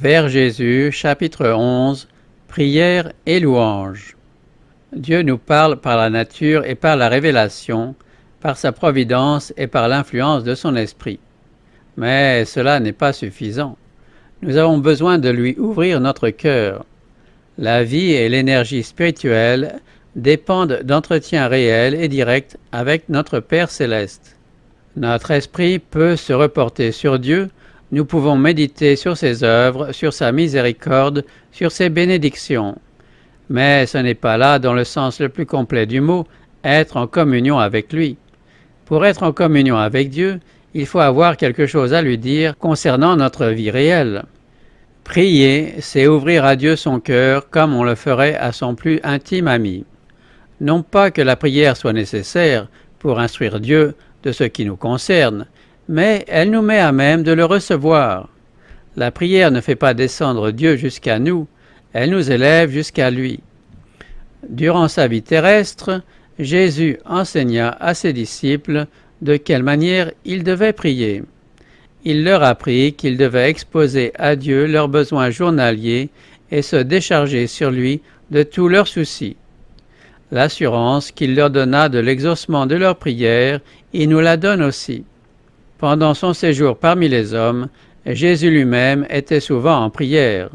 Vers Jésus, chapitre 11 Prière et louange. Dieu nous parle par la nature et par la révélation, par sa providence et par l'influence de son esprit. Mais cela n'est pas suffisant. Nous avons besoin de lui ouvrir notre cœur. La vie et l'énergie spirituelle dépendent d'entretiens réels et directs avec notre Père céleste. Notre esprit peut se reporter sur Dieu nous pouvons méditer sur ses œuvres, sur sa miséricorde, sur ses bénédictions. Mais ce n'est pas là, dans le sens le plus complet du mot, être en communion avec lui. Pour être en communion avec Dieu, il faut avoir quelque chose à lui dire concernant notre vie réelle. Prier, c'est ouvrir à Dieu son cœur comme on le ferait à son plus intime ami. Non pas que la prière soit nécessaire pour instruire Dieu de ce qui nous concerne, mais elle nous met à même de le recevoir. La prière ne fait pas descendre Dieu jusqu'à nous, elle nous élève jusqu'à lui. Durant sa vie terrestre, Jésus enseigna à ses disciples de quelle manière ils devaient prier. Il leur apprit qu'ils devaient exposer à Dieu leurs besoins journaliers et se décharger sur lui de tous leurs soucis. L'assurance qu'il leur donna de l'exaucement de leurs prières, il nous la donne aussi. Pendant son séjour parmi les hommes, Jésus lui-même était souvent en prière.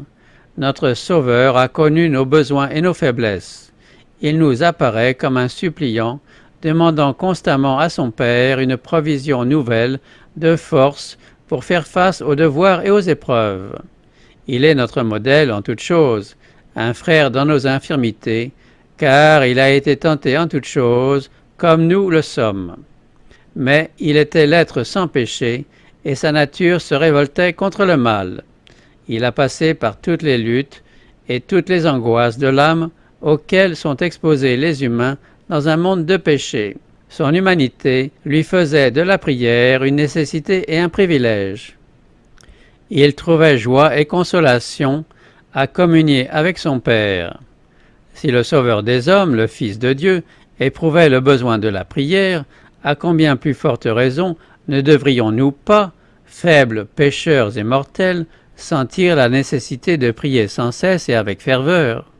Notre Sauveur a connu nos besoins et nos faiblesses. Il nous apparaît comme un suppliant, demandant constamment à son Père une provision nouvelle de force pour faire face aux devoirs et aux épreuves. Il est notre modèle en toutes choses, un frère dans nos infirmités, car il a été tenté en toutes choses, comme nous le sommes mais il était l'être sans péché, et sa nature se révoltait contre le mal. Il a passé par toutes les luttes et toutes les angoisses de l'âme auxquelles sont exposés les humains dans un monde de péché. Son humanité lui faisait de la prière une nécessité et un privilège. Il trouvait joie et consolation à communier avec son Père. Si le Sauveur des hommes, le Fils de Dieu, éprouvait le besoin de la prière, à combien plus forte raison ne devrions-nous pas, faibles pécheurs et mortels, sentir la nécessité de prier sans cesse et avec ferveur?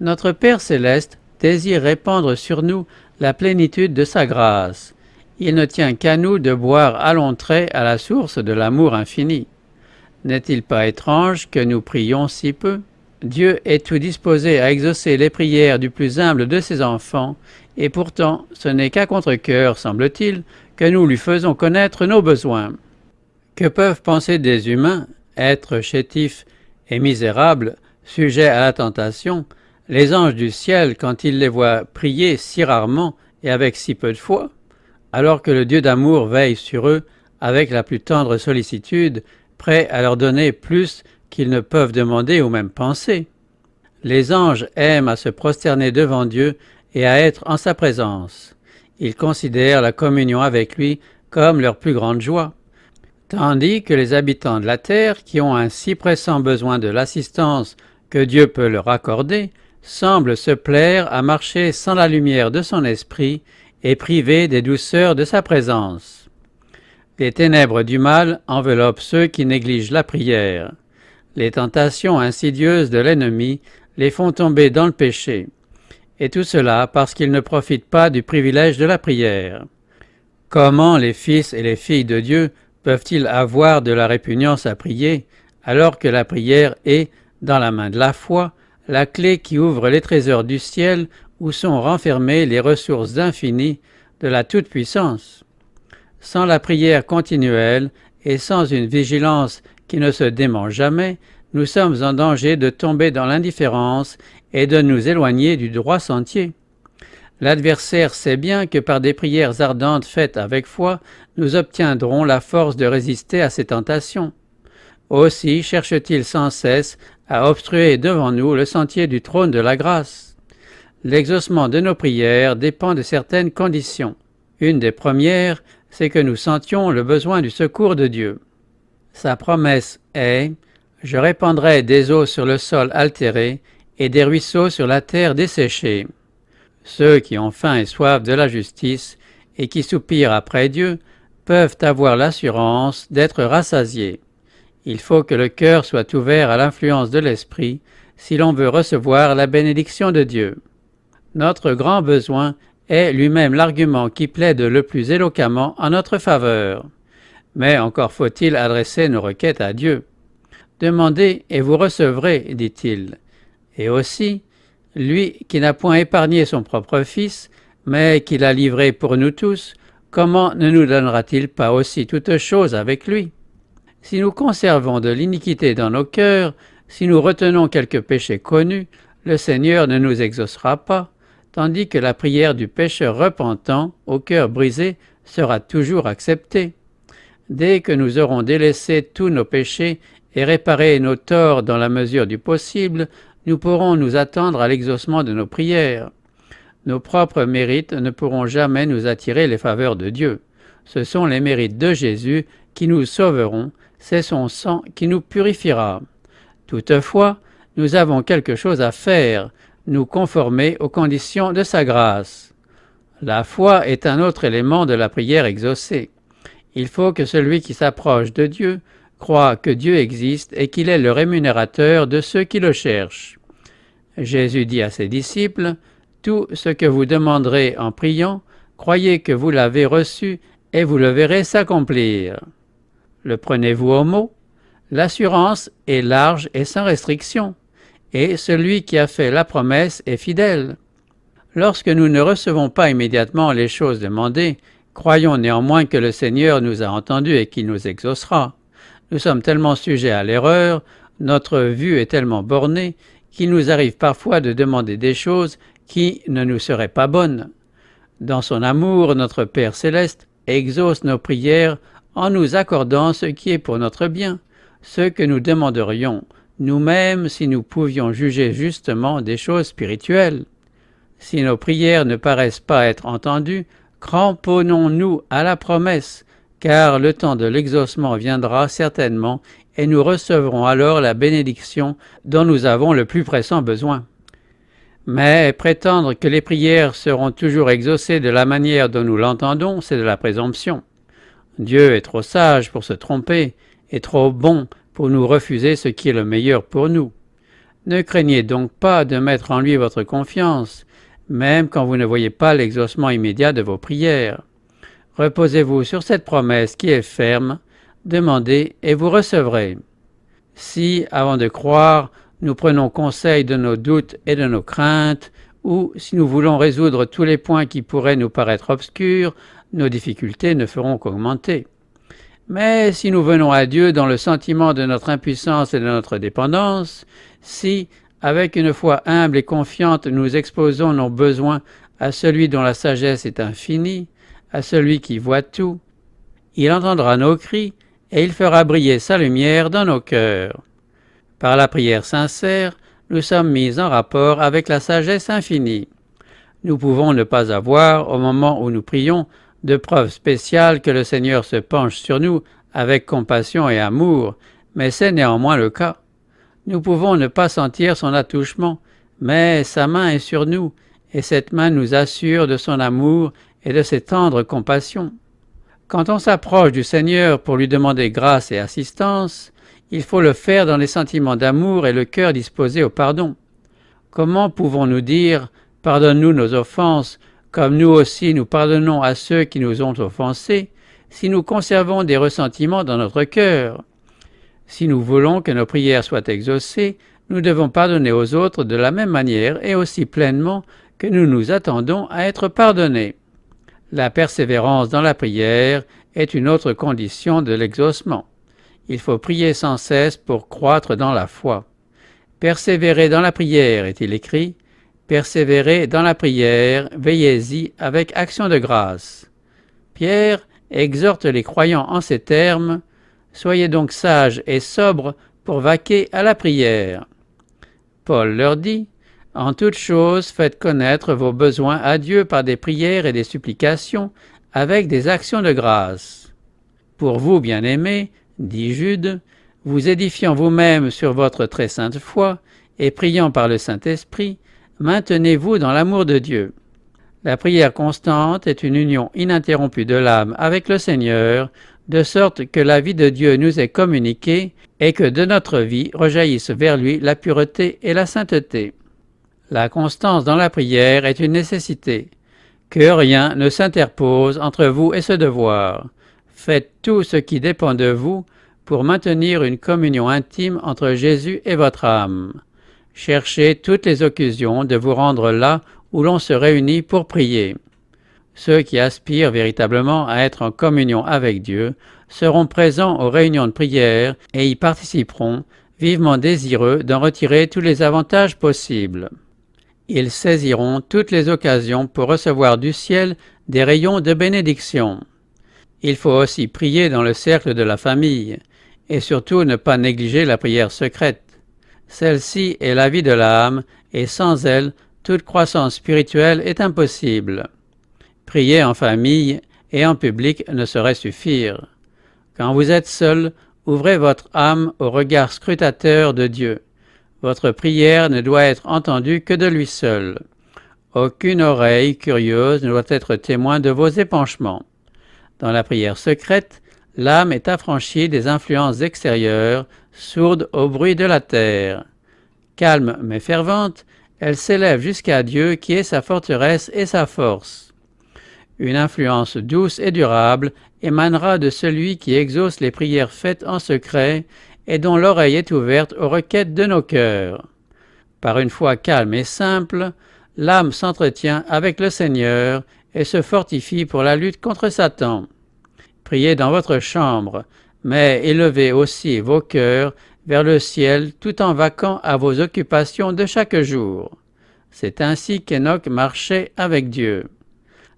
Notre Père céleste désire répandre sur nous la plénitude de sa grâce. Il ne tient qu'à nous de boire à trait à la source de l'amour infini. N'est-il pas étrange que nous prions si peu? Dieu est tout disposé à exaucer les prières du plus humble de ses enfants, et pourtant ce n'est qu'à contre-cœur, semble-t-il, que nous lui faisons connaître nos besoins. Que peuvent penser des humains, êtres chétifs et misérables, sujets à la tentation, les anges du ciel quand ils les voient prier si rarement et avec si peu de foi, alors que le Dieu d'amour veille sur eux avec la plus tendre sollicitude, prêt à leur donner plus qu'ils ne peuvent demander ou même penser? Les anges aiment à se prosterner devant Dieu et à être en sa présence. Ils considèrent la communion avec lui comme leur plus grande joie. Tandis que les habitants de la terre, qui ont un si pressant besoin de l'assistance que Dieu peut leur accorder, semblent se plaire à marcher sans la lumière de son esprit et privés des douceurs de sa présence. Les ténèbres du mal enveloppent ceux qui négligent la prière. Les tentations insidieuses de l'ennemi les font tomber dans le péché. Et tout cela parce qu'ils ne profitent pas du privilège de la prière. Comment les fils et les filles de Dieu peuvent-ils avoir de la répugnance à prier alors que la prière est, dans la main de la foi, la clé qui ouvre les trésors du ciel où sont renfermées les ressources infinies de la toute-puissance? Sans la prière continuelle et sans une vigilance qui ne se dément jamais, nous sommes en danger de tomber dans l'indifférence et de nous éloigner du droit sentier. L'adversaire sait bien que par des prières ardentes faites avec foi, nous obtiendrons la force de résister à ces tentations. Aussi cherche-t-il sans cesse à obstruer devant nous le sentier du trône de la grâce. L'exaucement de nos prières dépend de certaines conditions. Une des premières, c'est que nous sentions le besoin du secours de Dieu. Sa promesse est Je répandrai des eaux sur le sol altéré et des ruisseaux sur la terre desséchée. Ceux qui ont faim et soif de la justice et qui soupirent après Dieu peuvent avoir l'assurance d'être rassasiés. Il faut que le cœur soit ouvert à l'influence de l'Esprit si l'on veut recevoir la bénédiction de Dieu. Notre grand besoin est lui-même l'argument qui plaide le plus éloquemment en notre faveur. Mais encore faut-il adresser nos requêtes à Dieu. Demandez et vous recevrez, dit-il. Et aussi, lui qui n'a point épargné son propre Fils, mais qui l'a livré pour nous tous, comment ne nous donnera-t-il pas aussi toutes choses avec lui? Si nous conservons de l'iniquité dans nos cœurs, si nous retenons quelques péchés connus, le Seigneur ne nous exaucera pas, tandis que la prière du pécheur repentant, au cœur brisé, sera toujours acceptée. Dès que nous aurons délaissé tous nos péchés et réparé nos torts dans la mesure du possible, nous pourrons nous attendre à l'exaucement de nos prières. Nos propres mérites ne pourront jamais nous attirer les faveurs de Dieu. Ce sont les mérites de Jésus qui nous sauveront, c'est son sang qui nous purifiera. Toutefois, nous avons quelque chose à faire, nous conformer aux conditions de sa grâce. La foi est un autre élément de la prière exaucée. Il faut que celui qui s'approche de Dieu croit que Dieu existe et qu'il est le rémunérateur de ceux qui le cherchent. Jésus dit à ses disciples, Tout ce que vous demanderez en priant, croyez que vous l'avez reçu et vous le verrez s'accomplir. Le prenez-vous au mot L'assurance est large et sans restriction, et celui qui a fait la promesse est fidèle. Lorsque nous ne recevons pas immédiatement les choses demandées, croyons néanmoins que le Seigneur nous a entendus et qu'il nous exaucera. Nous sommes tellement sujets à l'erreur, notre vue est tellement bornée, qu'il nous arrive parfois de demander des choses qui ne nous seraient pas bonnes. Dans son amour, notre Père céleste exauce nos prières en nous accordant ce qui est pour notre bien, ce que nous demanderions nous-mêmes si nous pouvions juger justement des choses spirituelles. Si nos prières ne paraissent pas être entendues, cramponnons-nous à la promesse, car le temps de l'exaucement viendra certainement et nous recevrons alors la bénédiction dont nous avons le plus pressant besoin. Mais prétendre que les prières seront toujours exaucées de la manière dont nous l'entendons, c'est de la présomption. Dieu est trop sage pour se tromper et trop bon pour nous refuser ce qui est le meilleur pour nous. Ne craignez donc pas de mettre en lui votre confiance, même quand vous ne voyez pas l'exaucement immédiat de vos prières. Reposez-vous sur cette promesse qui est ferme, demandez et vous recevrez. Si, avant de croire, nous prenons conseil de nos doutes et de nos craintes, ou si nous voulons résoudre tous les points qui pourraient nous paraître obscurs, nos difficultés ne feront qu'augmenter. Mais si nous venons à Dieu dans le sentiment de notre impuissance et de notre dépendance, si, avec une foi humble et confiante, nous exposons nos besoins à celui dont la sagesse est infinie, à celui qui voit tout, il entendra nos cris et il fera briller sa lumière dans nos cœurs. Par la prière sincère, nous sommes mis en rapport avec la sagesse infinie. Nous pouvons ne pas avoir, au moment où nous prions, de preuves spéciales que le Seigneur se penche sur nous avec compassion et amour, mais c'est néanmoins le cas. Nous pouvons ne pas sentir son attouchement, mais sa main est sur nous, et cette main nous assure de son amour et de ses tendres compassions. Quand on s'approche du Seigneur pour lui demander grâce et assistance, il faut le faire dans les sentiments d'amour et le cœur disposé au pardon. Comment pouvons-nous dire Pardonne-nous nos offenses, comme nous aussi nous pardonnons à ceux qui nous ont offensés, si nous conservons des ressentiments dans notre cœur? Si nous voulons que nos prières soient exaucées, nous devons pardonner aux autres de la même manière et aussi pleinement que nous nous attendons à être pardonnés. La persévérance dans la prière est une autre condition de l'exaucement. Il faut prier sans cesse pour croître dans la foi. Persévérer dans la prière, est-il écrit, Persévérez dans la prière, veillez-y avec action de grâce. Pierre exhorte les croyants en ces termes Soyez donc sages et sobres pour vaquer à la prière. Paul leur dit En toute chose, faites connaître vos besoins à Dieu par des prières et des supplications, avec des actions de grâce. Pour vous, bien-aimés, dit Jude, vous édifiant vous-même sur votre très sainte foi, et priant par le Saint-Esprit, maintenez-vous dans l'amour de Dieu. La prière constante est une union ininterrompue de l'âme avec le Seigneur, de sorte que la vie de Dieu nous est communiquée et que de notre vie rejaillissent vers lui la pureté et la sainteté. La constance dans la prière est une nécessité. Que rien ne s'interpose entre vous et ce devoir. Faites tout ce qui dépend de vous pour maintenir une communion intime entre Jésus et votre âme. Cherchez toutes les occasions de vous rendre là où l'on se réunit pour prier. Ceux qui aspirent véritablement à être en communion avec Dieu seront présents aux réunions de prière et y participeront, vivement désireux d'en retirer tous les avantages possibles. Ils saisiront toutes les occasions pour recevoir du ciel des rayons de bénédiction. Il faut aussi prier dans le cercle de la famille, et surtout ne pas négliger la prière secrète. Celle-ci est la vie de l'âme, et sans elle, toute croissance spirituelle est impossible. Prier en famille et en public ne saurait suffire. Quand vous êtes seul, ouvrez votre âme au regard scrutateur de Dieu. Votre prière ne doit être entendue que de lui seul. Aucune oreille curieuse ne doit être témoin de vos épanchements. Dans la prière secrète, l'âme est affranchie des influences extérieures, sourde au bruit de la terre. Calme mais fervente, elle s'élève jusqu'à Dieu qui est sa forteresse et sa force. Une influence douce et durable émanera de celui qui exauce les prières faites en secret et dont l'oreille est ouverte aux requêtes de nos cœurs. Par une foi calme et simple, l'âme s'entretient avec le Seigneur et se fortifie pour la lutte contre Satan. Priez dans votre chambre, mais élevez aussi vos cœurs vers le ciel tout en vaquant à vos occupations de chaque jour. C'est ainsi qu'Enoch marchait avec Dieu.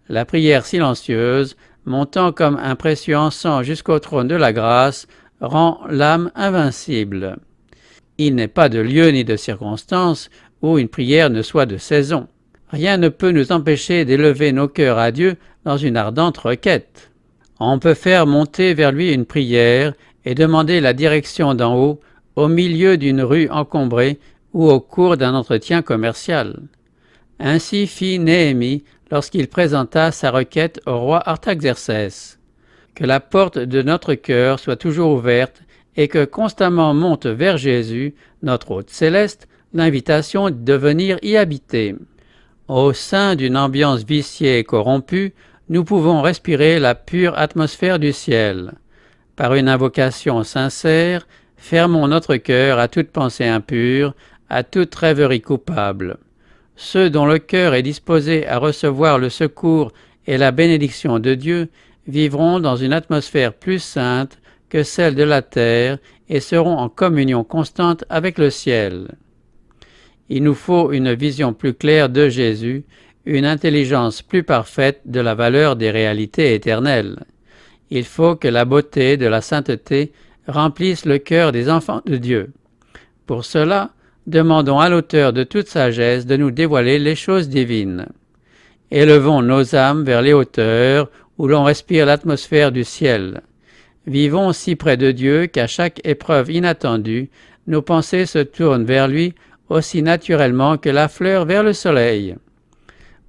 La prière silencieuse, montant comme un précieux encens jusqu'au trône de la grâce, rend l'âme invincible. Il n'est pas de lieu ni de circonstance où une prière ne soit de saison. Rien ne peut nous empêcher d'élever nos cœurs à Dieu dans une ardente requête. On peut faire monter vers lui une prière et demander la direction d'en haut au milieu d'une rue encombrée ou au cours d'un entretien commercial. Ainsi fit Néhémie lorsqu'il présenta sa requête au roi Artaxercès. Que la porte de notre cœur soit toujours ouverte et que constamment monte vers Jésus, notre hôte céleste, l'invitation de venir y habiter. Au sein d'une ambiance viciée et corrompue, nous pouvons respirer la pure atmosphère du ciel. Par une invocation sincère, fermons notre cœur à toute pensée impure, à toute rêverie coupable. Ceux dont le cœur est disposé à recevoir le secours et la bénédiction de Dieu vivront dans une atmosphère plus sainte que celle de la terre et seront en communion constante avec le ciel. Il nous faut une vision plus claire de Jésus, une intelligence plus parfaite de la valeur des réalités éternelles. Il faut que la beauté de la sainteté remplisse le cœur des enfants de Dieu. Pour cela, demandons à l'auteur de toute sagesse de nous dévoiler les choses divines. Élevons nos âmes vers les hauteurs où l'on respire l'atmosphère du ciel. Vivons si près de Dieu qu'à chaque épreuve inattendue, nos pensées se tournent vers lui aussi naturellement que la fleur vers le soleil.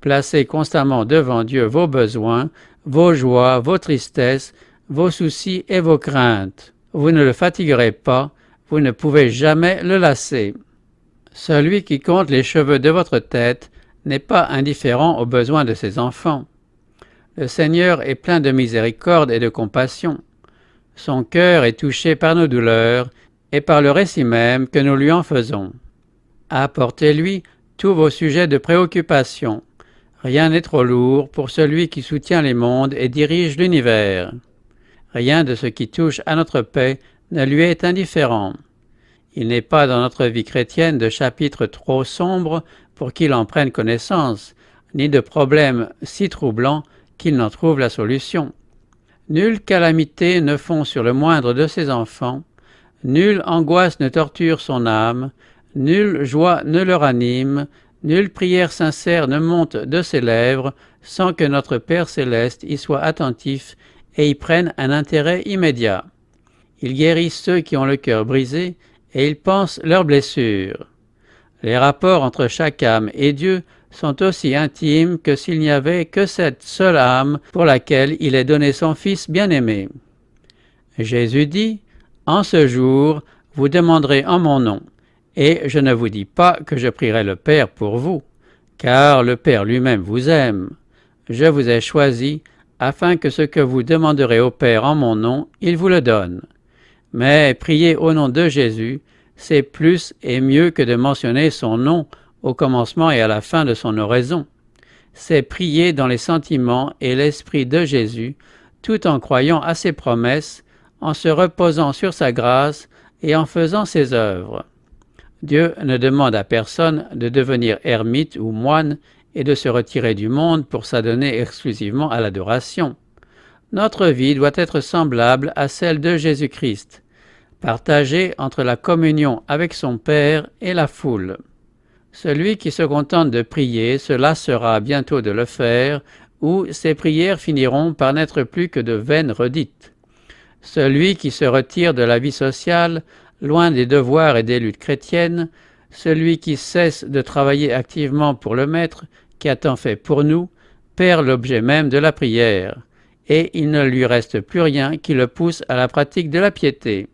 Placez constamment devant Dieu vos besoins, vos joies, vos tristesses, vos soucis et vos craintes. Vous ne le fatiguerez pas, vous ne pouvez jamais le lasser. Celui qui compte les cheveux de votre tête n'est pas indifférent aux besoins de ses enfants. Le Seigneur est plein de miséricorde et de compassion. Son cœur est touché par nos douleurs et par le récit même que nous lui en faisons. Apportez-lui tous vos sujets de préoccupation. Rien n'est trop lourd pour celui qui soutient les mondes et dirige l'univers. Rien de ce qui touche à notre paix ne lui est indifférent. Il n'est pas dans notre vie chrétienne de chapitre trop sombre pour qu'il en prenne connaissance, ni de problème si troublant qu'il n'en trouve la solution. Nulle calamité ne fond sur le moindre de ses enfants, nulle angoisse ne torture son âme, nulle joie ne le ranime, nulle prière sincère ne monte de ses lèvres sans que notre Père céleste y soit attentif et y prenne un intérêt immédiat. Il guérit ceux qui ont le cœur brisé et il pense leurs blessures. Les rapports entre chaque âme et Dieu sont aussi intimes que s'il n'y avait que cette seule âme pour laquelle il ait donné son Fils bien-aimé. Jésus dit, En ce jour, vous demanderez en mon nom, et je ne vous dis pas que je prierai le Père pour vous, car le Père lui-même vous aime. Je vous ai choisi afin que ce que vous demanderez au Père en mon nom, il vous le donne. Mais prier au nom de Jésus, c'est plus et mieux que de mentionner son nom au commencement et à la fin de son oraison. C'est prier dans les sentiments et l'esprit de Jésus, tout en croyant à ses promesses, en se reposant sur sa grâce et en faisant ses œuvres. Dieu ne demande à personne de devenir ermite ou moine et de se retirer du monde pour s'adonner exclusivement à l'adoration. Notre vie doit être semblable à celle de Jésus-Christ, partagée entre la communion avec son Père et la foule. Celui qui se contente de prier se lassera bientôt de le faire, ou ses prières finiront par n'être plus que de vaines redites. Celui qui se retire de la vie sociale, loin des devoirs et des luttes chrétiennes, celui qui cesse de travailler activement pour le Maître, qui a tant fait pour nous, perd l'objet même de la prière, et il ne lui reste plus rien qui le pousse à la pratique de la piété.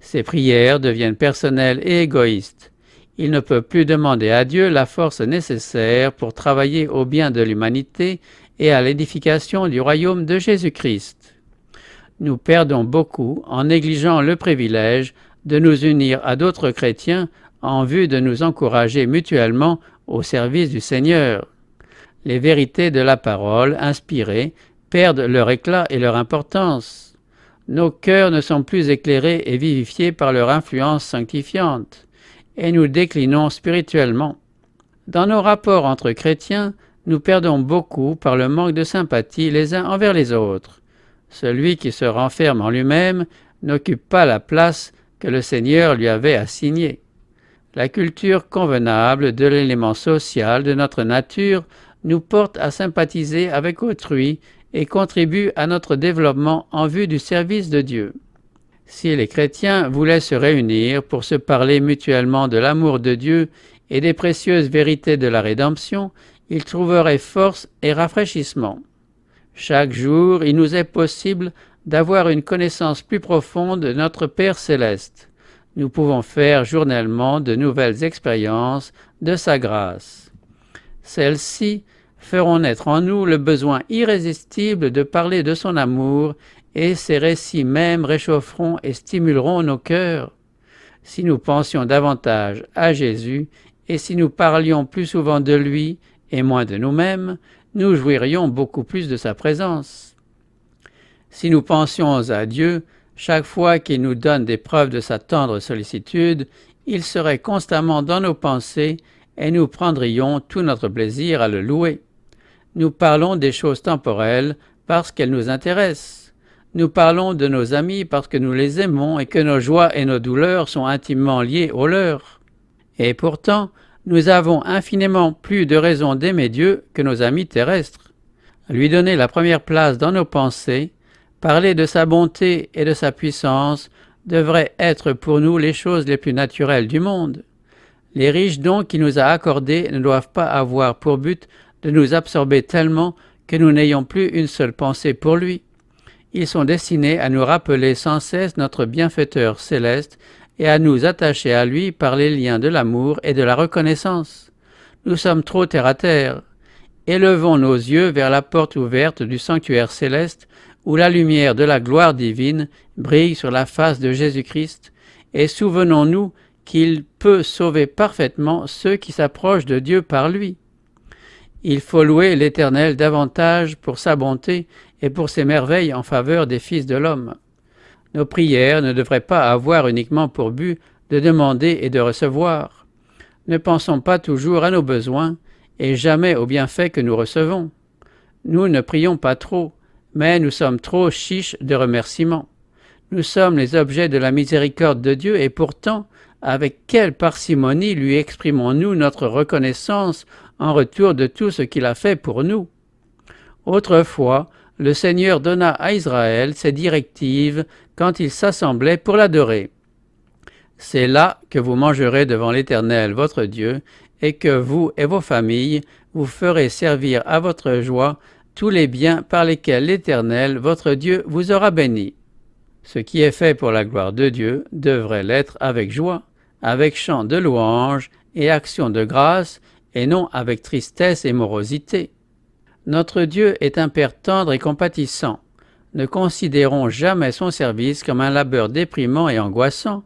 Ses prières deviennent personnelles et égoïstes. Il ne peut plus demander à Dieu la force nécessaire pour travailler au bien de l'humanité et à l'édification du royaume de Jésus-Christ. Nous perdons beaucoup en négligeant le privilège de nous unir à d'autres chrétiens en vue de nous encourager mutuellement au service du Seigneur. Les vérités de la parole inspirées perdent leur éclat et leur importance. Nos cœurs ne sont plus éclairés et vivifiés par leur influence sanctifiante, et nous déclinons spirituellement. Dans nos rapports entre chrétiens, nous perdons beaucoup par le manque de sympathie les uns envers les autres. Celui qui se renferme en lui-même n'occupe pas la place que le Seigneur lui avait assignée. La culture convenable de l'élément social de notre nature nous porte à sympathiser avec autrui et contribue à notre développement en vue du service de Dieu. Si les chrétiens voulaient se réunir pour se parler mutuellement de l'amour de Dieu et des précieuses vérités de la rédemption, ils trouveraient force et rafraîchissement. Chaque jour, il nous est possible d'avoir une connaissance plus profonde de notre Père céleste nous pouvons faire journellement de nouvelles expériences de sa grâce. Celles-ci feront naître en nous le besoin irrésistible de parler de son amour, et ces récits même réchaufferont et stimuleront nos cœurs. Si nous pensions davantage à Jésus, et si nous parlions plus souvent de lui et moins de nous-mêmes, nous jouirions beaucoup plus de sa présence. Si nous pensions à Dieu, chaque fois qu'il nous donne des preuves de sa tendre sollicitude, il serait constamment dans nos pensées et nous prendrions tout notre plaisir à le louer. Nous parlons des choses temporelles parce qu'elles nous intéressent. Nous parlons de nos amis parce que nous les aimons et que nos joies et nos douleurs sont intimement liées aux leurs. Et pourtant, nous avons infiniment plus de raisons d'aimer Dieu que nos amis terrestres. Lui donner la première place dans nos pensées, Parler de sa bonté et de sa puissance devrait être pour nous les choses les plus naturelles du monde. Les riches dons qu'il nous a accordés ne doivent pas avoir pour but de nous absorber tellement que nous n'ayons plus une seule pensée pour lui. Ils sont destinés à nous rappeler sans cesse notre bienfaiteur céleste et à nous attacher à lui par les liens de l'amour et de la reconnaissance. Nous sommes trop terre à terre. Élevons nos yeux vers la porte ouverte du sanctuaire céleste où la lumière de la gloire divine brille sur la face de Jésus-Christ, et souvenons-nous qu'il peut sauver parfaitement ceux qui s'approchent de Dieu par lui. Il faut louer l'Éternel davantage pour sa bonté et pour ses merveilles en faveur des fils de l'homme. Nos prières ne devraient pas avoir uniquement pour but de demander et de recevoir. Ne pensons pas toujours à nos besoins et jamais aux bienfaits que nous recevons. Nous ne prions pas trop, mais nous sommes trop chiches de remerciements. Nous sommes les objets de la miséricorde de Dieu et pourtant, avec quelle parcimonie lui exprimons-nous notre reconnaissance en retour de tout ce qu'il a fait pour nous. Autrefois, le Seigneur donna à Israël ses directives quand il s'assemblait pour l'adorer. C'est là que vous mangerez devant l'Éternel votre Dieu, et que vous et vos familles vous ferez servir à votre joie tous les biens par lesquels l'Éternel, votre Dieu, vous aura béni. Ce qui est fait pour la gloire de Dieu devrait l'être avec joie, avec chant de louange et action de grâce, et non avec tristesse et morosité. Notre Dieu est un Père tendre et compatissant. Ne considérons jamais son service comme un labeur déprimant et angoissant.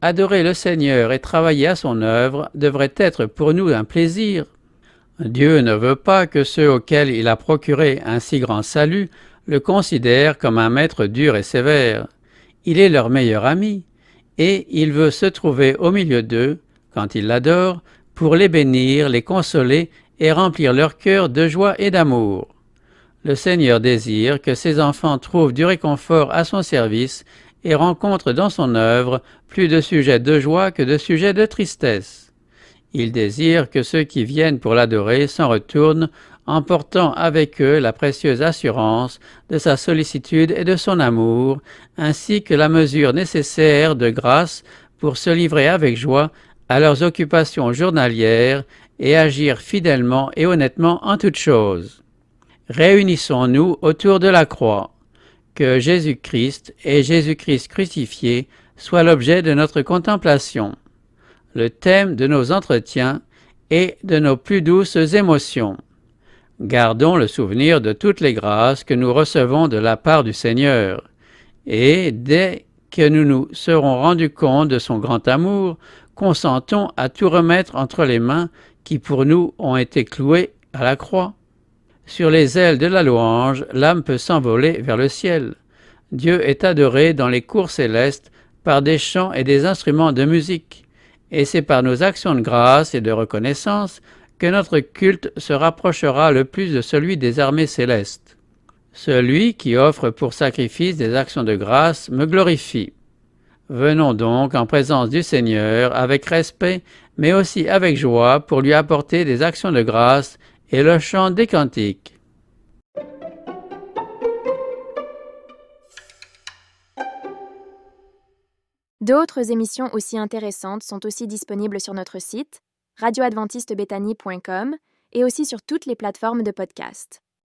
Adorer le Seigneur et travailler à son œuvre devrait être pour nous un plaisir. Dieu ne veut pas que ceux auxquels il a procuré un si grand salut le considèrent comme un maître dur et sévère. Il est leur meilleur ami, et il veut se trouver au milieu d'eux, quand ils l'adorent, pour les bénir, les consoler et remplir leur cœur de joie et d'amour. Le Seigneur désire que ses enfants trouvent du réconfort à son service et rencontre dans son œuvre plus de sujets de joie que de sujets de tristesse. Il désire que ceux qui viennent pour l'adorer s'en retournent en portant avec eux la précieuse assurance de sa sollicitude et de son amour, ainsi que la mesure nécessaire de grâce pour se livrer avec joie à leurs occupations journalières et agir fidèlement et honnêtement en toutes choses. Réunissons-nous autour de la croix que Jésus-Christ et Jésus-Christ crucifié soient l'objet de notre contemplation, le thème de nos entretiens et de nos plus douces émotions. Gardons le souvenir de toutes les grâces que nous recevons de la part du Seigneur, et dès que nous nous serons rendus compte de son grand amour, consentons à tout remettre entre les mains qui pour nous ont été clouées à la croix. Sur les ailes de la louange, l'âme peut s'envoler vers le ciel. Dieu est adoré dans les cours célestes par des chants et des instruments de musique, et c'est par nos actions de grâce et de reconnaissance que notre culte se rapprochera le plus de celui des armées célestes. Celui qui offre pour sacrifice des actions de grâce me glorifie. Venons donc en présence du Seigneur avec respect, mais aussi avec joie pour lui apporter des actions de grâce et le chant des cantiques. D'autres émissions aussi intéressantes sont aussi disponibles sur notre site radioadventistebethany.com et aussi sur toutes les plateformes de podcast.